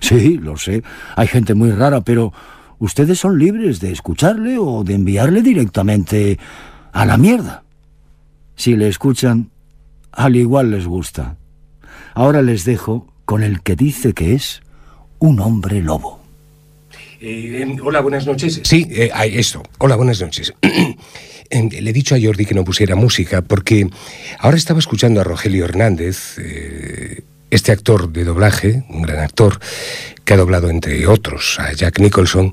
Sí, lo sé. Hay gente muy rara, pero ustedes son libres de escucharle o de enviarle directamente a la mierda. Si le escuchan, al igual les gusta. Ahora les dejo con el que dice que es un hombre lobo. Eh, hola, buenas noches. Sí, eh, esto. Hola, buenas noches. Le he dicho a Jordi que no pusiera música porque ahora estaba escuchando a Rogelio Hernández. Este actor de doblaje, un gran actor, que ha doblado entre otros a Jack Nicholson,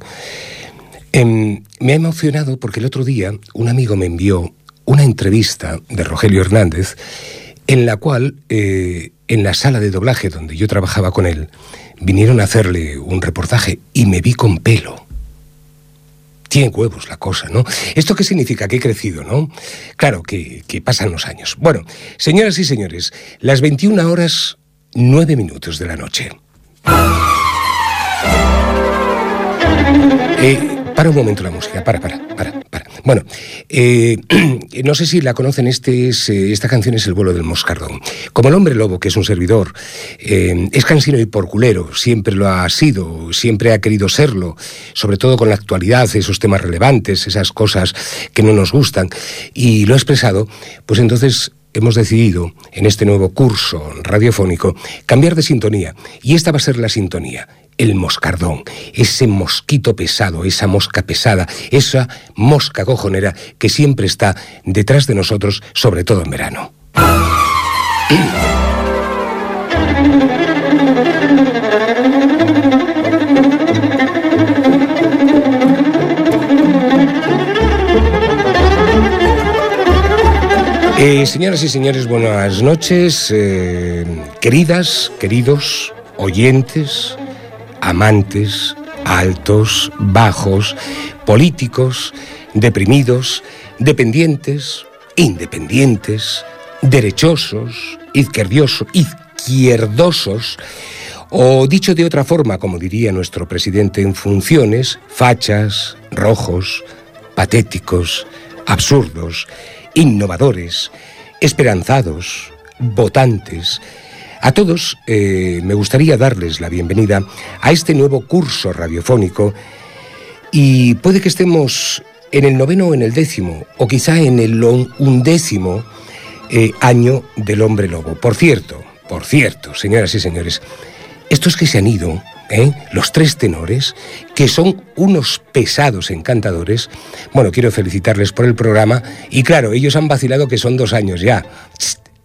em, me ha emocionado porque el otro día un amigo me envió una entrevista de Rogelio Hernández en la cual, eh, en la sala de doblaje donde yo trabajaba con él, vinieron a hacerle un reportaje y me vi con pelo. Tiene huevos la cosa, ¿no? ¿Esto qué significa? Que he crecido, ¿no? Claro, que, que pasan los años. Bueno, señoras y señores, las 21 horas nueve minutos de la noche. Eh, para un momento la música, para, para, para, para. Bueno, eh, no sé si la conocen, este es, eh, esta canción es El vuelo del moscardón. Como el hombre lobo, que es un servidor, es cansino y porculero, siempre lo ha sido, siempre ha querido serlo, sobre todo con la actualidad, esos temas relevantes, esas cosas que no nos gustan, y lo ha expresado, pues entonces hemos decidido, en este nuevo curso radiofónico, cambiar de sintonía. Y esta va a ser la sintonía, el moscardón, ese mosquito pesado, esa mosca pesada, esa mosca cojonera que siempre está detrás de nosotros, sobre todo en verano. Eh, señoras y señores, buenas noches, eh, queridas, queridos, oyentes, amantes, altos, bajos, políticos, deprimidos, dependientes, independientes, derechosos, izquierdosos, izquierdosos, o dicho de otra forma, como diría nuestro presidente en funciones, fachas, rojos, patéticos, absurdos, innovadores, esperanzados, votantes. A todos eh, me gustaría darles la bienvenida a este nuevo curso radiofónico y puede que estemos en el noveno o en el décimo, o quizá en el undécimo eh, año del hombre lobo. Por cierto, por cierto, señoras y señores, estos que se han ido ¿eh? los tres tenores, que son unos pesados encantadores. Bueno, quiero felicitarles por el programa y claro, ellos han vacilado que son dos años ya.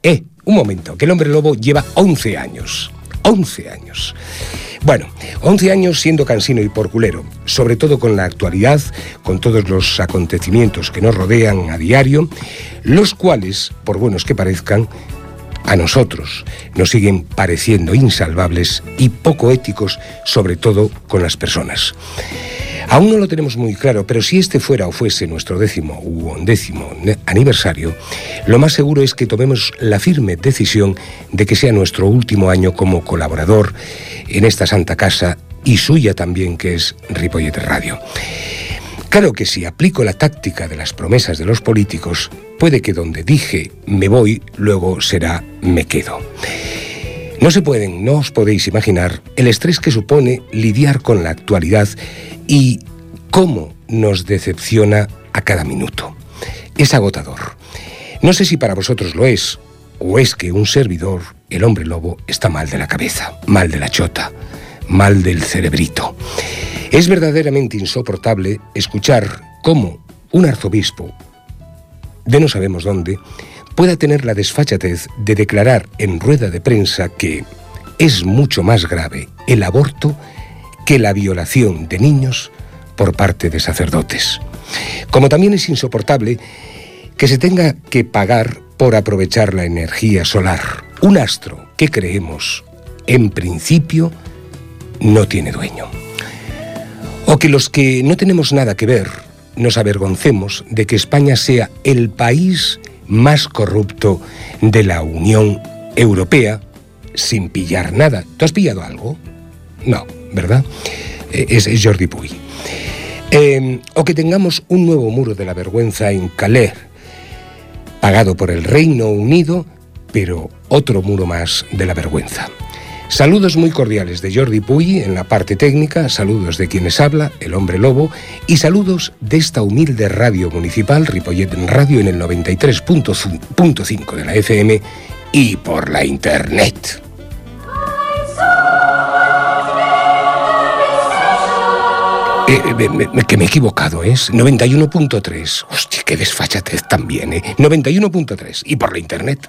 eh, un momento, que el hombre lobo lleva 11 años. 11 años. Bueno, 11 años siendo cansino y porculero, sobre todo con la actualidad, con todos los acontecimientos que nos rodean a diario, los cuales, por buenos que parezcan, a nosotros nos siguen pareciendo insalvables y poco éticos, sobre todo con las personas. Aún no lo tenemos muy claro, pero si este fuera o fuese nuestro décimo u undécimo aniversario, lo más seguro es que tomemos la firme decisión de que sea nuestro último año como colaborador en esta santa casa y suya también, que es Ripollet Radio. Claro que si aplico la táctica de las promesas de los políticos, puede que donde dije me voy, luego será me quedo. No se pueden, no os podéis imaginar el estrés que supone lidiar con la actualidad y cómo nos decepciona a cada minuto. Es agotador. No sé si para vosotros lo es, o es que un servidor, el hombre lobo, está mal de la cabeza, mal de la chota, mal del cerebrito. Es verdaderamente insoportable escuchar cómo un arzobispo, de no sabemos dónde, pueda tener la desfachatez de declarar en rueda de prensa que es mucho más grave el aborto que la violación de niños por parte de sacerdotes. Como también es insoportable que se tenga que pagar por aprovechar la energía solar, un astro que creemos, en principio, no tiene dueño. O que los que no tenemos nada que ver nos avergoncemos de que España sea el país más corrupto de la Unión Europea sin pillar nada. ¿Tú has pillado algo? No, ¿verdad? Eh, es, Jordi Puy. Eh, o que tengamos un nuevo muro de la vergüenza en Calais, pagado por el Reino Unido, pero otro muro más de la vergüenza. Saludos muy cordiales de Jordi Puy en la parte técnica, saludos de quienes habla, el hombre lobo, y saludos de esta humilde radio municipal, Ripollet Radio, en el 93.5 de la FM y por la internet. Eh, eh, que me he equivocado, es 91.3. Hostia, qué desfachatez también, ¿eh? 91.3 y por la internet.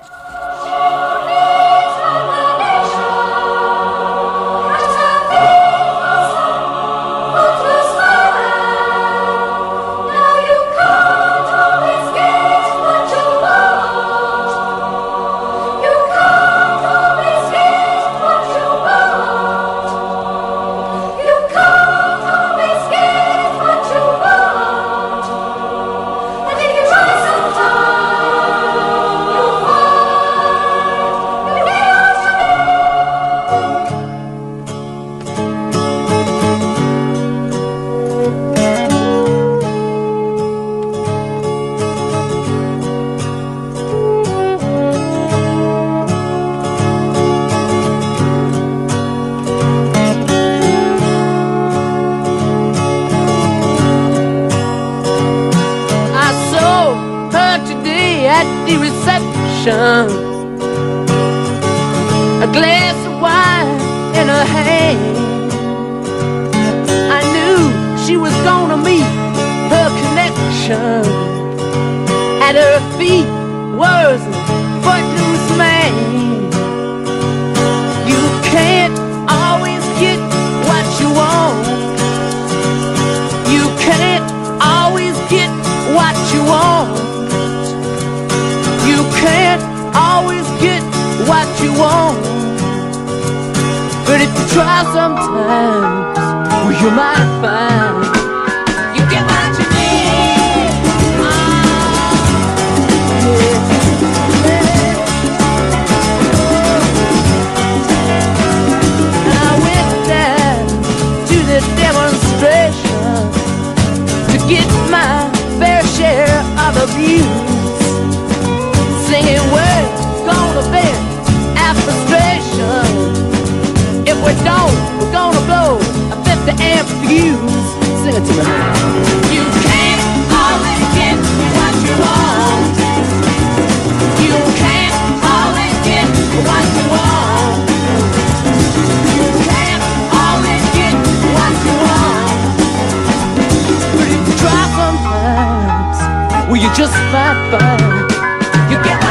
Well, you just might find you get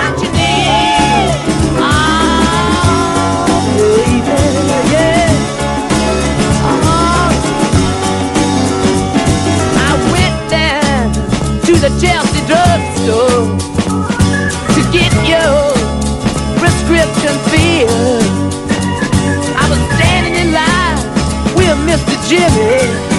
Jimmy.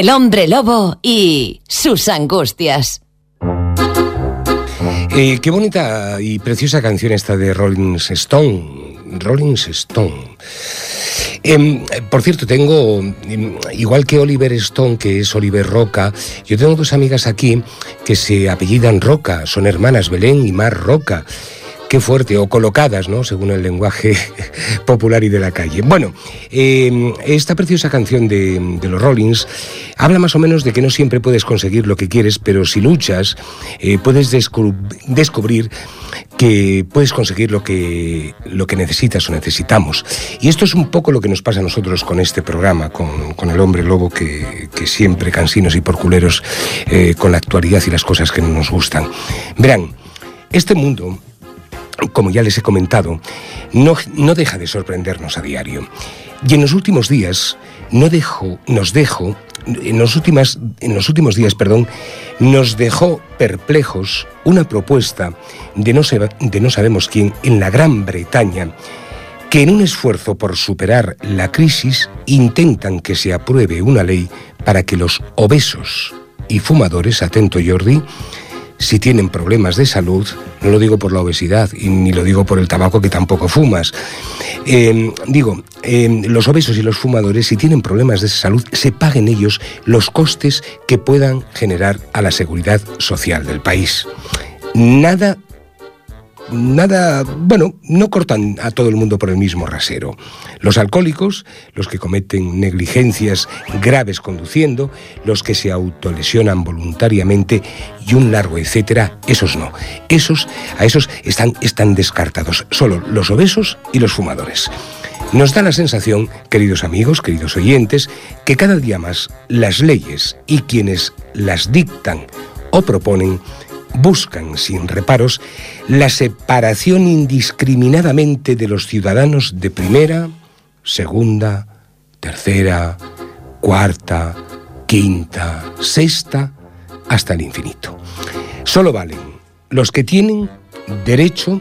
El hombre lobo y sus angustias. Eh, qué bonita y preciosa canción esta de Rolling Stone. Rolling Stone. Em, por cierto, tengo, em, igual que Oliver Stone, que es Oliver Roca, yo tengo dos amigas aquí que se apellidan Roca, son hermanas Belén y Mar Roca qué fuerte, o colocadas, ¿no? Según el lenguaje popular y de la calle. Bueno, em, esta preciosa canción de, los Rollins habla más o menos de que no siempre puedes conseguir lo que quieres, pero si luchas, eh, puedes descubrir que puedes conseguir lo que, lo que necesitas o necesitamos. Y esto es un poco lo que nos pasa a nosotros con este programa, con, el hombre lobo que, siempre cansinos y porculeros eh, con la actualidad y las cosas que nos gustan. Verán, este mundo como ya les he comentado, no, no, deja de sorprendernos a diario. Y en los últimos días no dejo, nos dejo, en los, últimas, en los últimos días, perdón, nos dejó perplejos una propuesta de no, de no sabemos quién en la Gran Bretaña, que en un esfuerzo por superar la crisis intentan que se apruebe una ley para que los obesos y fumadores, atento Jordi, si tienen problemas de salud, no lo digo por la obesidad y ni lo digo por el tabaco que tampoco fumas, em, digo, em, los obesos y los fumadores, si tienen problemas de salud, se paguen ellos los costes que puedan generar a la seguridad social del país. Nada nada, bueno, no cortan a todo el mundo por el mismo rasero. Los alcohólicos, los que cometen negligencias graves conduciendo, los que se autolesionan voluntariamente y un largo etcétera, esos no. Esos, a esos están, están descartados. Solo los obesos y los fumadores. Nos da la sensación, queridos amigos, queridos oyentes, que cada día más las leyes y quienes las dictan o proponen buscan sin reparos la separación indiscriminadamente de los ciudadanos de primera, segunda, tercera, cuarta, quinta, sexta, hasta el infinito. Solo valen los que tienen derecho,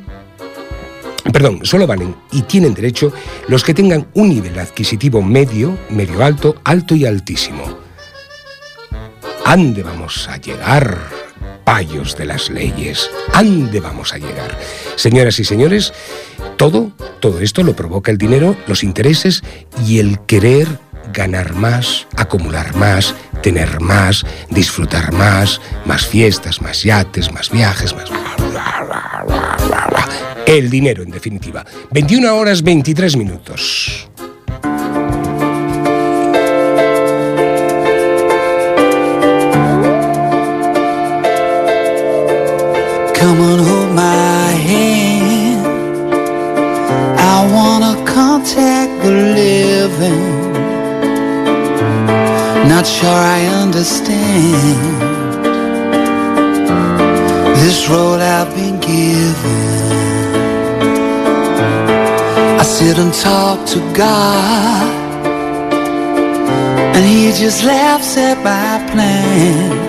perdón, solo valen y tienen derecho los que tengan un nivel adquisitivo medio, medio alto, alto y altísimo. ¿Ande vamos a llegar? Payos de las leyes. ¿Ande vamos a llegar? Señoras y señores, todo, todo esto lo provoca el dinero, los intereses y el querer ganar más, acumular más, tener más, disfrutar más, más fiestas, más yates, más viajes, más... El dinero, en definitiva. 21 horas 23 minutos. Come and hold my hand. I wanna contact the living. Not sure I understand this road I've been given. I sit and talk to God, and He just laughs at my plans.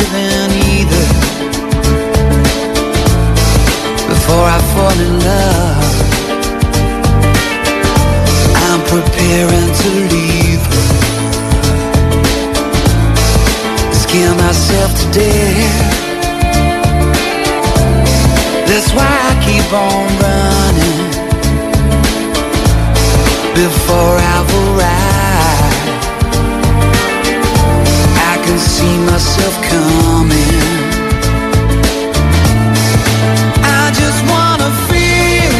Living either. Before I fall in love I'm preparing to leave. Scare myself to death. That's why I keep on running. Before I've arrived. Can see myself coming. I just wanna feel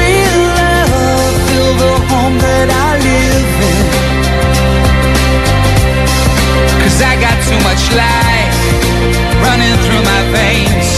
real love, feel the home that I live in. Cause I got too much life running through my veins,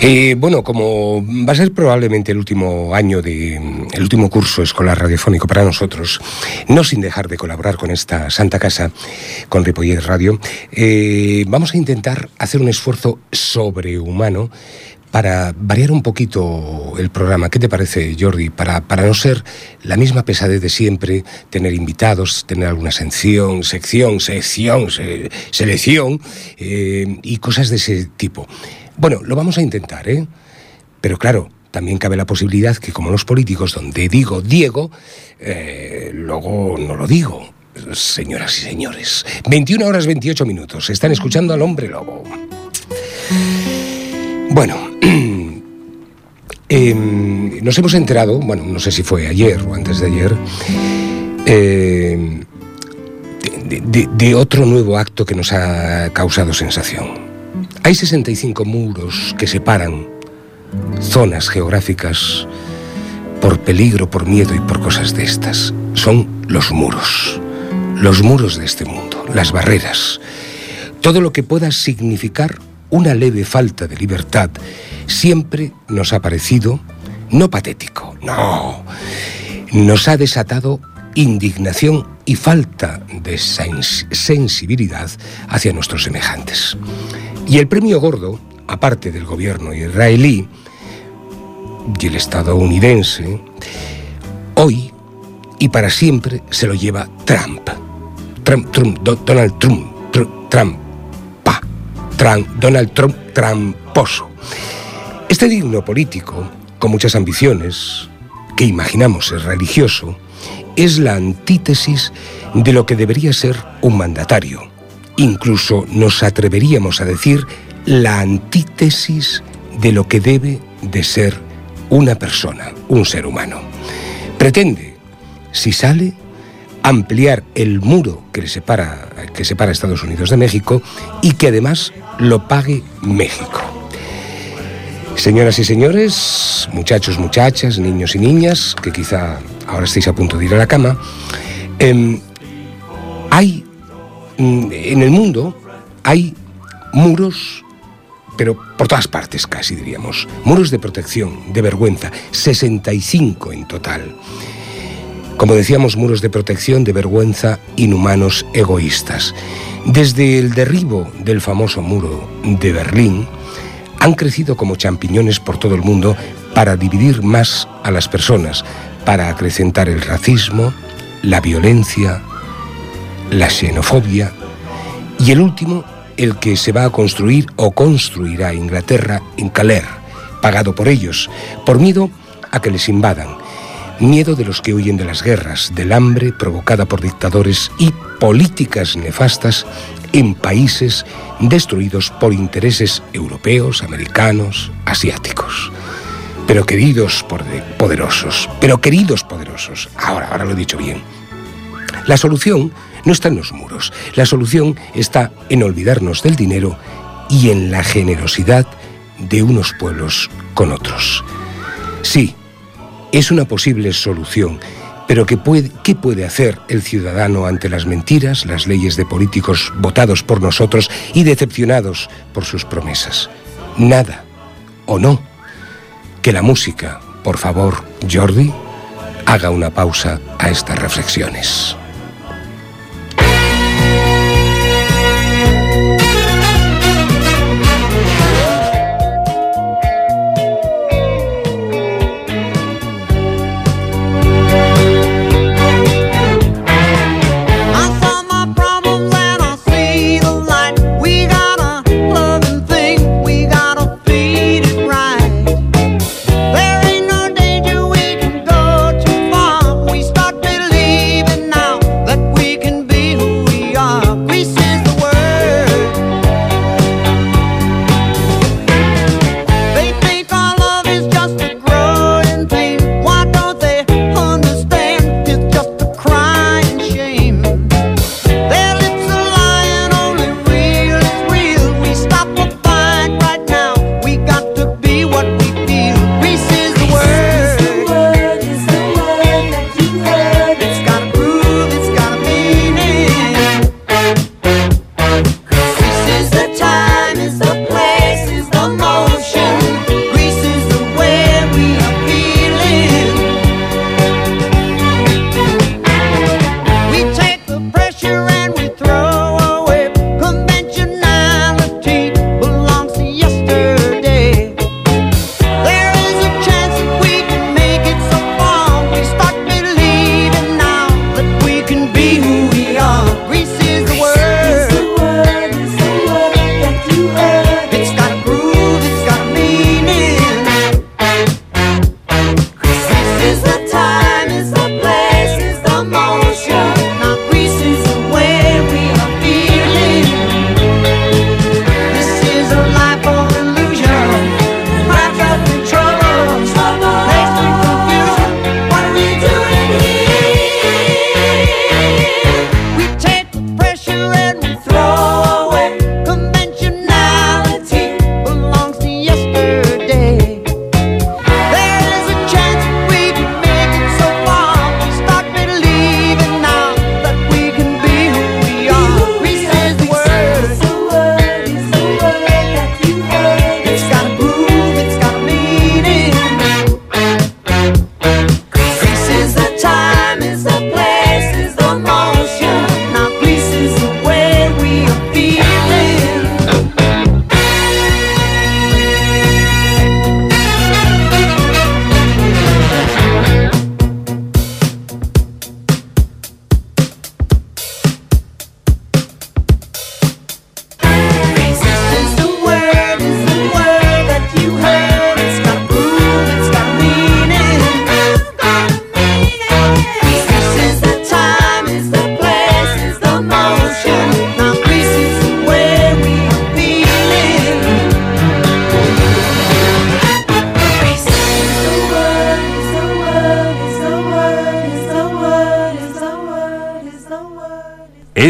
Eh, bueno, como va a ser probablemente el último año de el último curso escolar radiofónico para nosotros, no sin dejar de colaborar con esta Santa Casa, con Ripollet Radio, eh, vamos a intentar hacer un esfuerzo sobrehumano para variar un poquito el programa. ¿Qué te parece, Jordi? Para, para no ser la misma pesadez de siempre, tener invitados, tener alguna sección, sección, sección, se- selección eh, y cosas de ese tipo. Bueno, lo vamos a intentar, ¿eh? Pero claro, también cabe la posibilidad que como los políticos, donde digo Diego, eh, luego no lo digo. Señoras y señores, 21 horas 28 minutos. Están escuchando al hombre lobo. Bueno, em, nos hemos enterado, bueno, no sé si fue ayer o antes de ayer, em, de, otro nuevo acto que nos ha causado sensación. Hay 65 muros que separan zonas geográficas por peligro, por miedo y por cosas de estas. Son los muros, los muros de este mundo, las barreras. Todo lo que pueda significar una leve falta de libertad siempre nos ha parecido no patético, no. Nos ha desatado indignación y falta de sens- sensibilidad hacia nuestros semejantes. Y el premio gordo, aparte del gobierno israelí y el estadounidense, hoy y para siempre se lo lleva Trump. Trump, Trump, Do- Donald Trump, Tr- Trump, pa, Trump, Donald Trump, tramposo. Este digno político, con muchas ambiciones, que imaginamos es religioso, es la antítesis de lo que debería ser un mandatario. Incluso nos atreveríamos a decir la antítesis de lo que debe de ser una persona, un ser humano. Pretende, si sale, ampliar el muro que le separa, que separa a Estados Unidos de México y que además lo pague México. Señoras y señores, muchachos, muchachas, niños y niñas, que quizá ahora estéis a punto de ir a la cama, em, hay en el mundo hay muros, pero por todas partes casi diríamos, muros de protección, de vergüenza, 65 en total. Como decíamos, muros de protección, de vergüenza, inhumanos, egoístas. Desde el derribo del famoso muro de Berlín, han crecido como champiñones por todo el mundo para dividir más a las personas, para acrecentar el racismo, la violencia, la xenofobia y el último, el que se va a construir o construirá Inglaterra en Calais, pagado por ellos, por miedo a que les invadan, miedo de los que huyen de las guerras, del hambre provocada por dictadores y políticas nefastas en países destruidos por intereses europeos, americanos, asiáticos. Pero queridos poderosos, pero queridos poderosos, ahora, ahora lo he dicho bien, la solución no está en los muros, la solución está en olvidarnos del dinero y en la generosidad de unos pueblos con otros. Sí, es una posible solución, pero ¿qué puede, ¿qué puede hacer el ciudadano ante las mentiras, las leyes de políticos votados por nosotros y decepcionados por sus promesas? Nada, ¿o no? Que la música, por favor, Jordi, haga una pausa a estas reflexiones.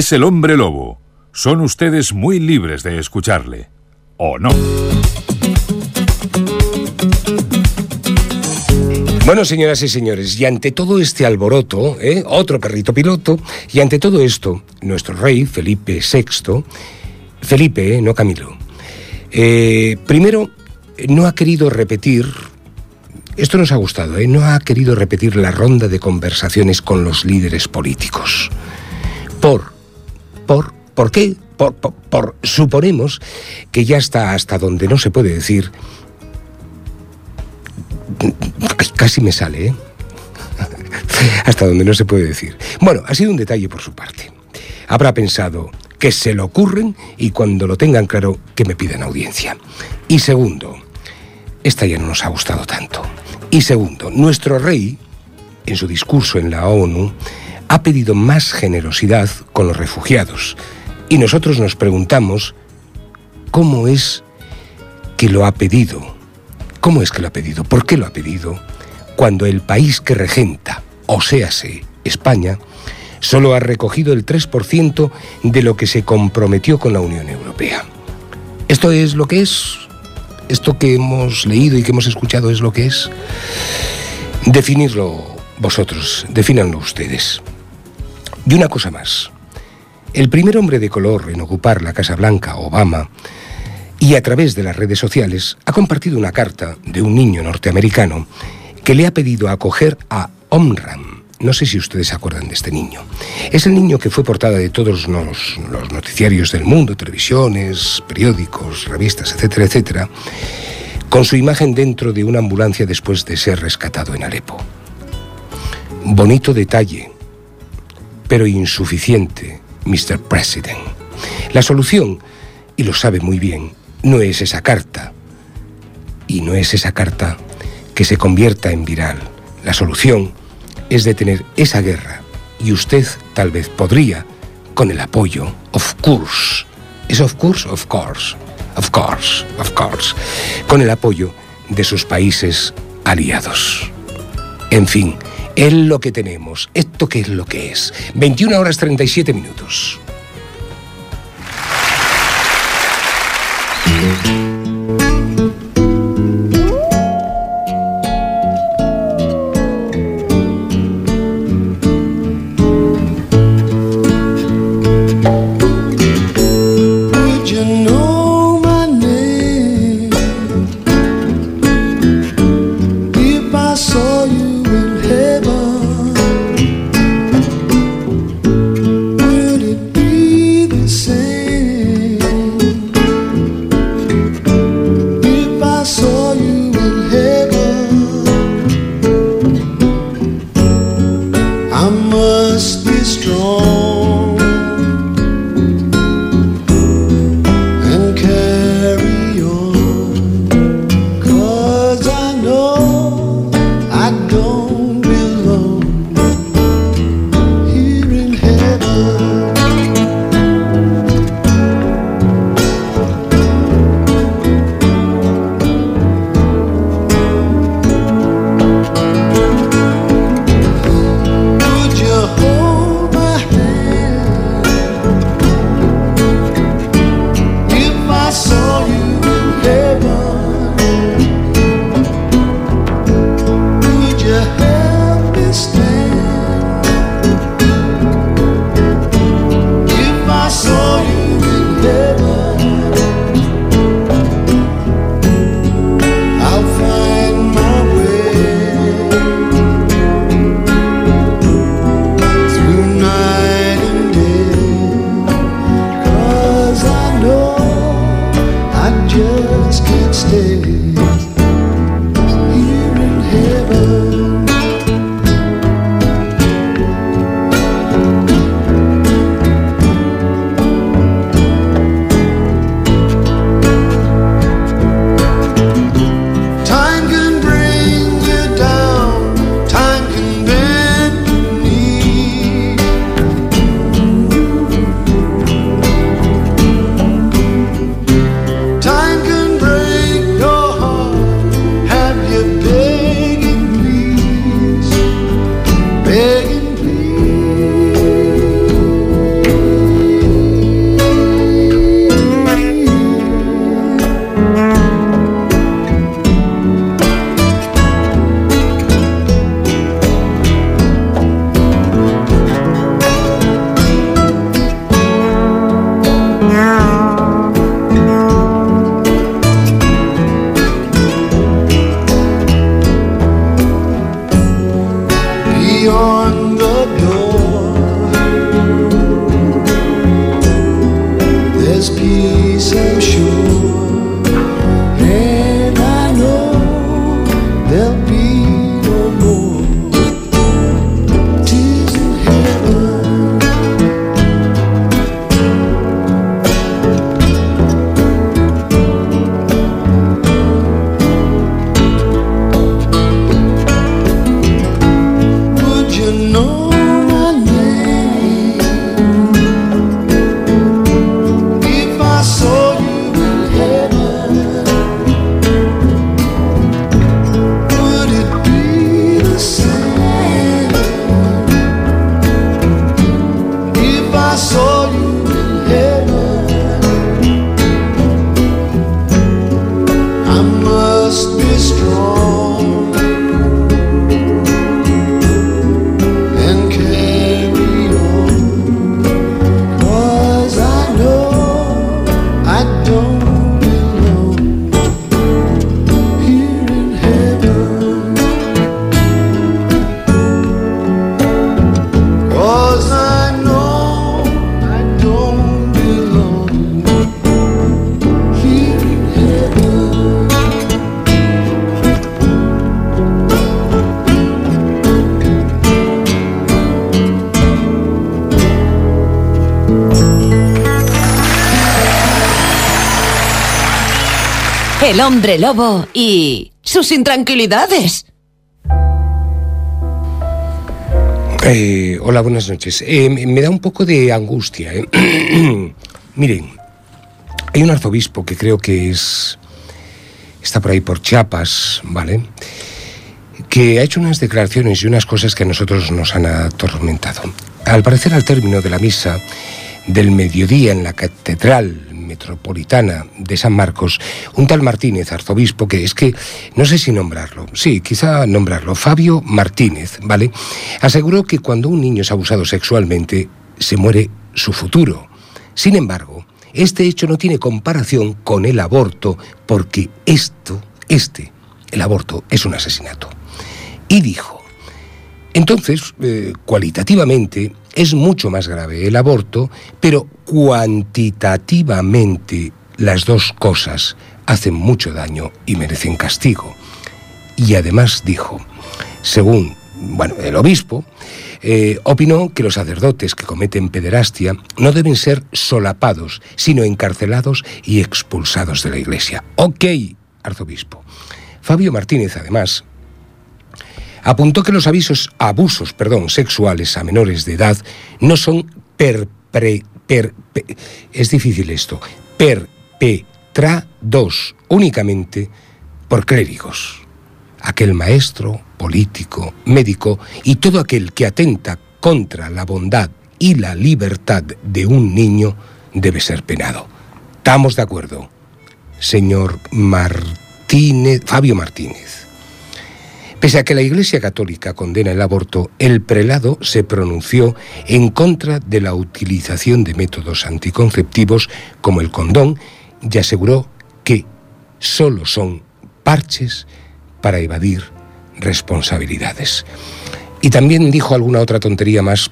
Es el hombre lobo. Son ustedes muy libres de escucharle. ¿O no? Bueno, señoras y señores, y ante todo este alboroto, ¿eh? otro perrito piloto, y ante todo esto, nuestro rey, Felipe VI, Felipe, ¿eh? no Camilo, eh, primero, no ha querido repetir, esto nos ha gustado, no ha querido repetir la ronda de conversaciones con los líderes políticos. Por, por, ¿por qué? Por, por, por, suponemos que ya está hasta donde no se puede decir Casi me sale, ¿eh? Hasta donde no se puede decir. Bueno, ha sido un detalle por su parte. Habrá pensado que se lo ocurren y cuando lo tengan claro que me pidan audiencia. Y segundo, esta ya no nos ha gustado tanto. Y segundo, nuestro rey, en su discurso en la ONU, ha pedido más generosidad con los refugiados. Y nosotros nos preguntamos, ¿cómo es que lo ha pedido? ¿Cómo es que lo ha pedido? ¿Por qué lo ha pedido? Cuando el país que regenta, o séase España, solo ha recogido el 3% de lo que se comprometió con la Unión Europea. ¿Esto es lo que es? ¿Esto que hemos leído y que hemos escuchado es lo que es? Definirlo vosotros, defínanlo ustedes. Y una cosa más. El primer hombre de color en ocupar la Casa Blanca, Obama, y a través de las redes sociales ha compartido una carta de un niño norteamericano que le ha pedido acoger a Omram. No sé si ustedes se acuerdan de este niño. Es el niño que fue portada de todos los, los noticiarios del mundo, televisiones, periódicos, revistas, etcétera, etcétera, con su imagen dentro de una ambulancia después de ser rescatado en Alepo. Bonito detalle, pero insuficiente, Mr. President. La solución, y lo sabe muy bien, no es esa carta. Y no es esa carta que se convierta en viral. La solución es detener esa guerra. Y usted tal vez podría, con el apoyo, of course, es of course, of course, of course, of course, con el apoyo de sus países aliados. En fin, es lo que tenemos. ¿Esto qué es lo que es? 21 horas 37 minutos. El hombre lobo y sus intranquilidades. Eh, hola, buenas noches. Eh, me da un poco de angustia. ¿eh? Miren, hay un arzobispo que creo que es. está por ahí por Chiapas, ¿vale? Que ha hecho unas declaraciones y unas cosas que a nosotros nos han atormentado. Al parecer, al término de la misa del mediodía en la Catedral Metropolitana de San Marcos, un tal Martínez, arzobispo, que es que no sé si nombrarlo, sí, quizá nombrarlo, Fabio Martínez, ¿vale? Aseguró que cuando un niño es abusado sexualmente, se muere su futuro. Sin embargo, este hecho no tiene comparación con el aborto, porque esto, este, el aborto, es un asesinato. Y dijo, entonces, eh, cualitativamente, es mucho más grave el aborto, pero cuantitativamente las dos cosas hacen mucho daño y merecen castigo. Y además dijo, según bueno, el obispo, eh, opinó que los sacerdotes que cometen pederastia no deben ser solapados, sino encarcelados y expulsados de la iglesia. Ok, arzobispo. Fabio Martínez, además, apuntó que los avisos, abusos perdón, sexuales a menores de edad no son per- pe- es difícil esto, perpetrados únicamente por clérigos. Aquel maestro, político, médico y todo aquel que atenta contra la bondad y la libertad de un niño debe ser penado. ¿Estamos de acuerdo? Señor Martínez, Fabio Martínez. Pese a que la Iglesia Católica condena el aborto, el prelado se pronunció en contra de la utilización de métodos anticonceptivos como el condón y aseguró que solo son parches para evadir responsabilidades. Y también dijo alguna otra tontería más,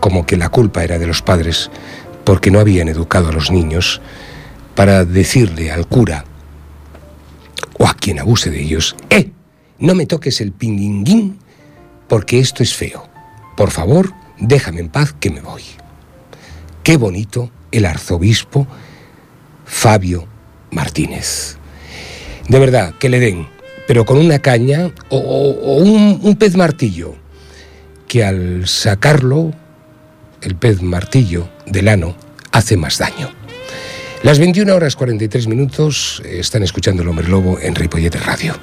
como que la culpa era de los padres porque no habían educado a los niños para decirle al cura o a quien abuse de ellos, ¡eh! No me toques el pinguinguín porque esto es feo. Por favor, déjame en paz que me voy. Qué bonito el arzobispo Fabio Martínez. De verdad, que le den, pero con una caña o, un, pez martillo, que al sacarlo, el pez martillo del ano, hace más daño. Las 21 horas 43 minutos están escuchando el hombre lobo en Ripollete Radio.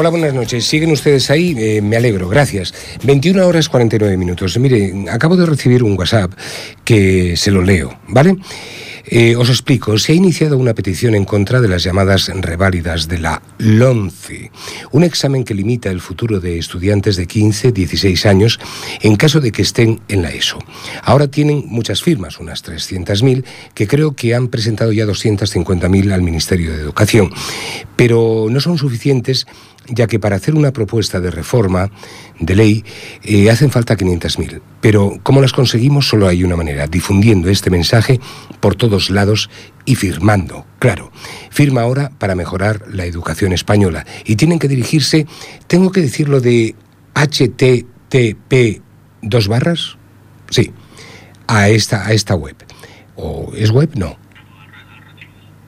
Hola, buenas noches. ¿Siguen ustedes ahí? Eh, me alegro, gracias. 21 horas 49 minutos. Mire, acabo de recibir un WhatsApp que se lo leo, ¿vale? Eh, os explico, se ha iniciado una petición en contra de las llamadas reválidas de la LONCE, un examen que limita el futuro de estudiantes de 15, 16 años en caso de que estén en la ESO. Ahora tienen muchas firmas, unas 300.000, que creo que han presentado ya 250.000 al Ministerio de Educación, pero no son suficientes ya que para hacer una propuesta de reforma de ley eh, hacen falta 500.000. Pero ¿cómo las conseguimos? Solo hay una manera, difundiendo este mensaje por todos lados y firmando, claro. Firma ahora para mejorar la educación española. Y tienen que dirigirse, tengo que decirlo de http dos barras, sí, a esta, a esta web. ¿O es web? No.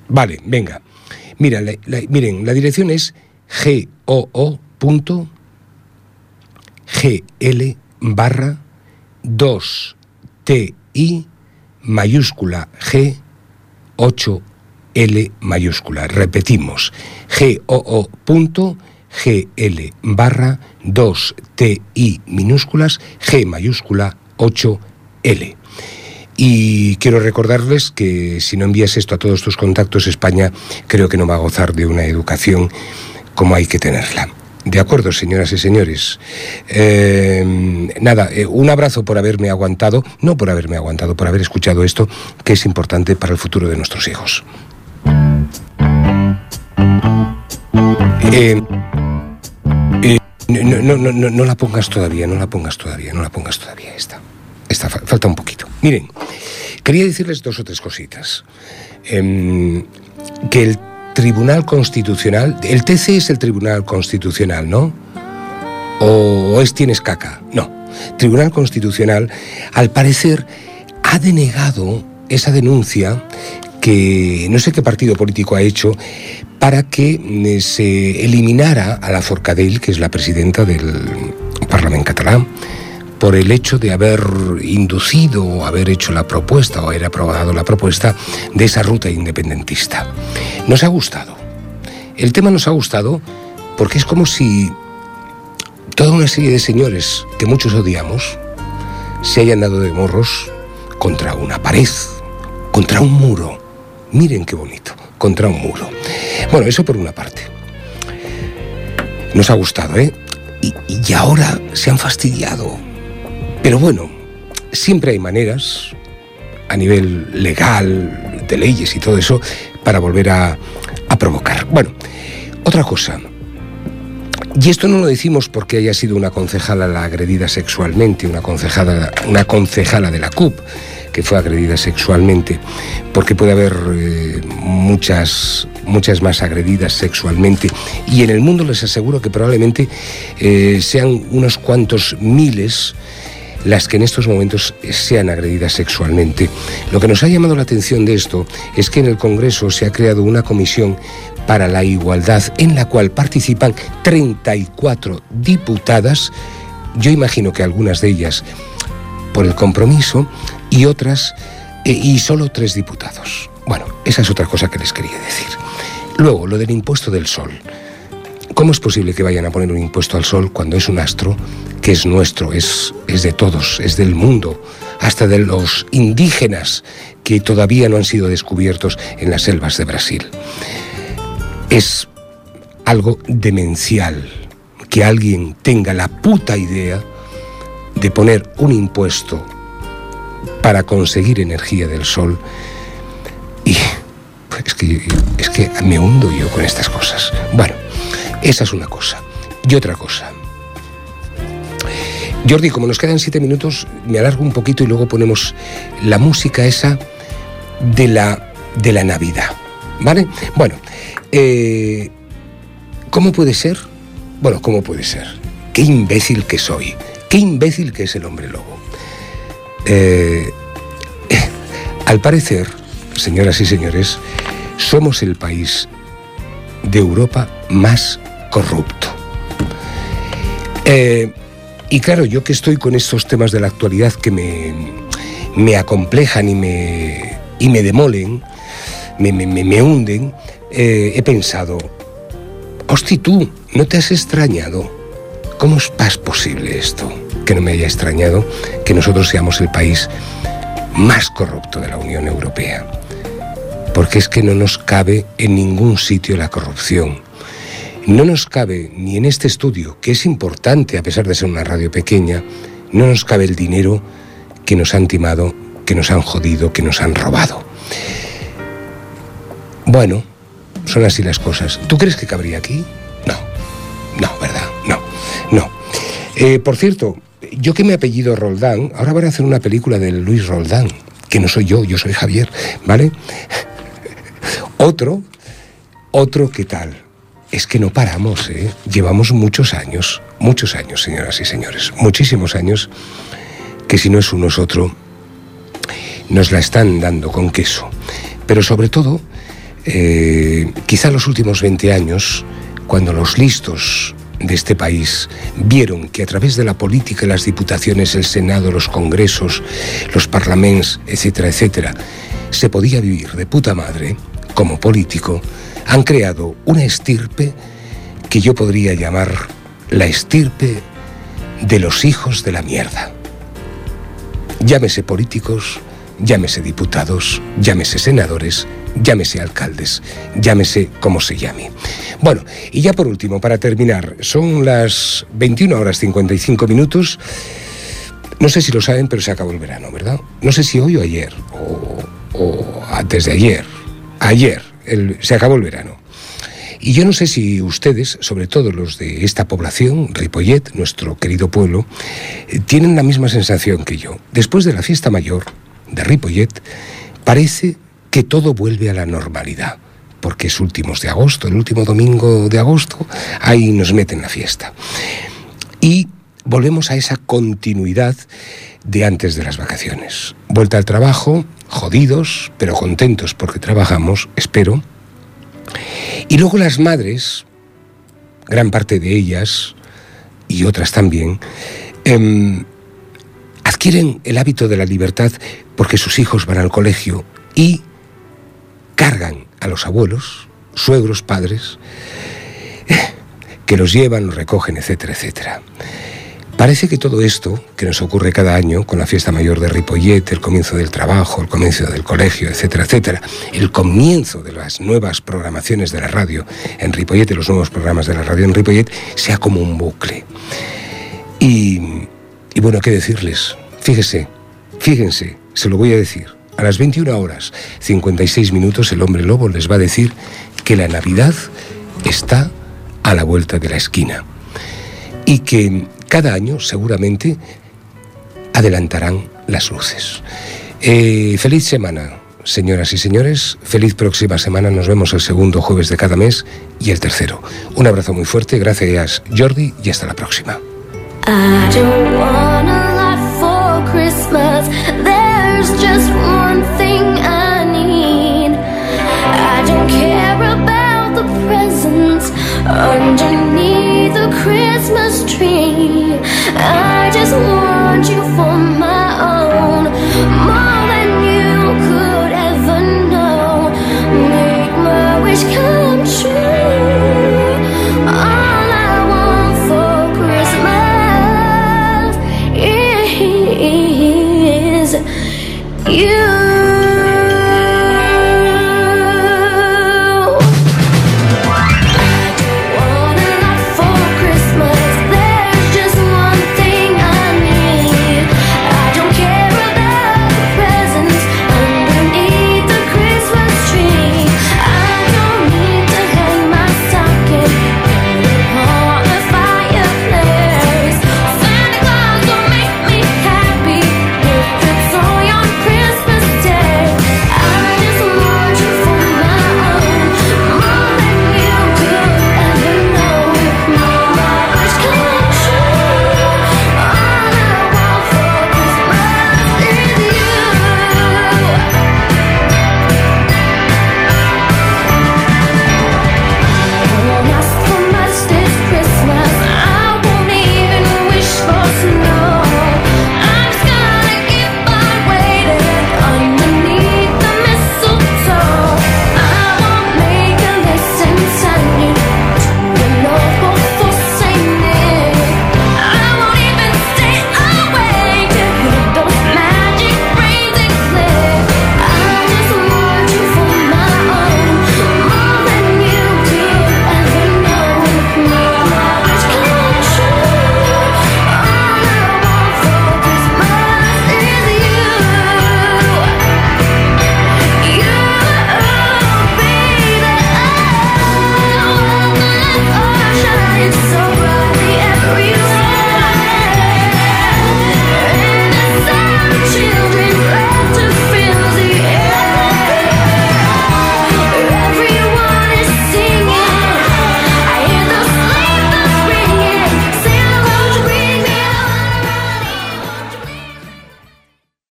Vale, venga. Mira, miren, la dirección es goo.gl barra 2ti mayúscula G 8L mayúscula. Repetimos, goo.gl barra 2ti minúsculas G mayúscula 8L. Y quiero recordarles que si no envías esto a todos tus contactos, España creo que no va a gozar de una educación como hay que tenerla. De acuerdo, señoras y señores. Eh, nada, eh, un abrazo por haberme aguantado, no por haberme aguantado, por haber escuchado esto, que es importante para el futuro de nuestros hijos. Eh, no, no, no, no, la pongas todavía, no la pongas todavía, no la pongas todavía esta. Esta fa- falta un poquito. Miren, quería decirles dos o tres cositas. Em, que el Tribunal Constitucional, el TC es el Tribunal Constitucional, ¿no? ¿O, es tienes caca? No. Tribunal Constitucional, al parecer, ha denegado esa denuncia que no sé qué partido político ha hecho para que eh, se eliminara a la Forcadell, que es la presidenta del Parlamento catalán, por el hecho de haber inducido o haber hecho la propuesta o haber aprobado la propuesta de esa ruta independentista. Nos ha gustado. El tema nos ha gustado porque es como si toda una serie de señores que muchos odiamos se hayan dado de morros contra una pared, contra un muro. Miren qué bonito, contra un muro. Bueno, eso por una parte. Nos ha gustado, ¿eh? Y, y ahora se han fastidiado. Pero bueno, siempre hay maneras, a nivel legal, de leyes y todo eso, para volver a, provocar. Bueno, otra cosa. Y esto no lo decimos porque haya sido una concejala la agredida sexualmente, una concejala, una concejala de la CUP que fue agredida sexualmente, porque puede haber eh, muchas, muchas más agredidas sexualmente. Y en el mundo les aseguro que probablemente eh, sean unos cuantos miles las que en estos momentos sean agredidas sexualmente. Lo que nos ha llamado la atención de esto es que en el Congreso se ha creado una comisión para la igualdad en la cual participan 34 diputadas, yo imagino que algunas de ellas por el compromiso y otras eh, y solo tres diputados. Bueno, esa es otra cosa que les quería decir. Luego, lo del impuesto del sol. ¿Cómo es posible que vayan a poner un impuesto al sol cuando es un astro que es nuestro, es, es de todos, es del mundo, hasta de los indígenas que todavía no han sido descubiertos en las selvas de Brasil? Es algo demencial que alguien tenga la puta idea de poner un impuesto para conseguir energía del sol y es que, es que me hundo yo con estas cosas. Bueno, esa es una cosa. Y otra cosa. Jordi, como nos quedan siete minutos, me alargo un poquito y luego ponemos la música esa de la, de la Navidad. ¿Vale? Bueno, eh, ¿cómo puede ser? Bueno, ¿cómo puede ser? Qué imbécil que soy. Qué imbécil que es el hombre lobo. Eh, al parecer, señoras y señores, somos el país de Europa más corrupto. Eh, y claro, yo que estoy con estos temas de la actualidad que me, me acomplejan y me, y me demolen, me, me, me- hunden, eh, he pensado, hosti tú, ¿no te has extrañado? ¿Cómo es más posible esto? Que no me haya extrañado que nosotros seamos el país más corrupto de la Unión Europea. Porque es que no nos cabe en ningún sitio la corrupción. No nos cabe ni en este estudio, que es importante a pesar de ser una radio pequeña, no nos cabe el dinero que nos han timado, que nos han jodido, que nos han robado. Bueno, son así las cosas. ¿Tú crees que cabría aquí? No, no, ¿verdad? No, no. Eh, por cierto, yo que me apellido Roldán, ahora van a hacer una película de Luis Roldán, que no soy yo, yo soy Javier, ¿vale? Otro, otro, ¿qué tal? Es que no paramos, ¿eh? Llevamos muchos años, muchos años, señoras y señores, muchísimos años, que si no es uno es otro, nos la están dando con queso. Pero sobre todo, eh, quizá los últimos 20 años, cuando los listos de este país vieron que a través de la política, las diputaciones, el Senado, los congresos, los parlamentos, etcétera, etcétera, se podía vivir de puta madre como político, han creado una estirpe que yo podría llamar la estirpe de los hijos de la mierda. Llámese políticos, llámese diputados, llámese senadores, llámese alcaldes, llámese como se llame. Bueno, y ya por último, para terminar, son las 21 horas 55 minutos. No sé si lo saben, pero se acabó el verano, ¿verdad? No sé si hoy o ayer, o, o antes de ayer. Ayer, se acabó el verano. Y yo no sé si ustedes, sobre todo los de esta población, Ripollet, nuestro querido pueblo, eh, tienen la misma sensación que yo. Después de la fiesta mayor de Ripollet, parece que todo vuelve a la normalidad, porque es últimos de agosto, el último domingo de agosto, ahí nos meten la fiesta. Y volvemos a esa continuidad de antes de las vacaciones. Vuelta al trabajo, jodidos, pero contentos porque trabajamos, espero. Y luego las madres, gran parte de ellas, y otras también, em, adquieren el hábito de la libertad porque sus hijos van al colegio y cargan a los abuelos, suegros, padres, que los llevan, los recogen, etcétera, etcétera. Parece que todo esto, que nos ocurre cada año con la fiesta mayor de Ripollet, el comienzo del trabajo, el comienzo del colegio, etcétera, etcétera, el comienzo de las nuevas programaciones de la radio en Ripollet, los nuevos programas de la radio en Ripollet, sea como un bucle. Y, y bueno, ¿qué decirles? Fíjese, fíjense, se lo voy a decir. A las 21 horas 56 minutos el hombre lobo les va a decir que la Navidad está a la vuelta de la esquina y que cada año seguramente adelantarán las luces. Eh, feliz semana, señoras y señores. Feliz próxima semana. Nos vemos el segundo jueves de cada mes y el tercero. Un abrazo muy fuerte. Gracias, Jordi, y hasta la próxima. The Christmas I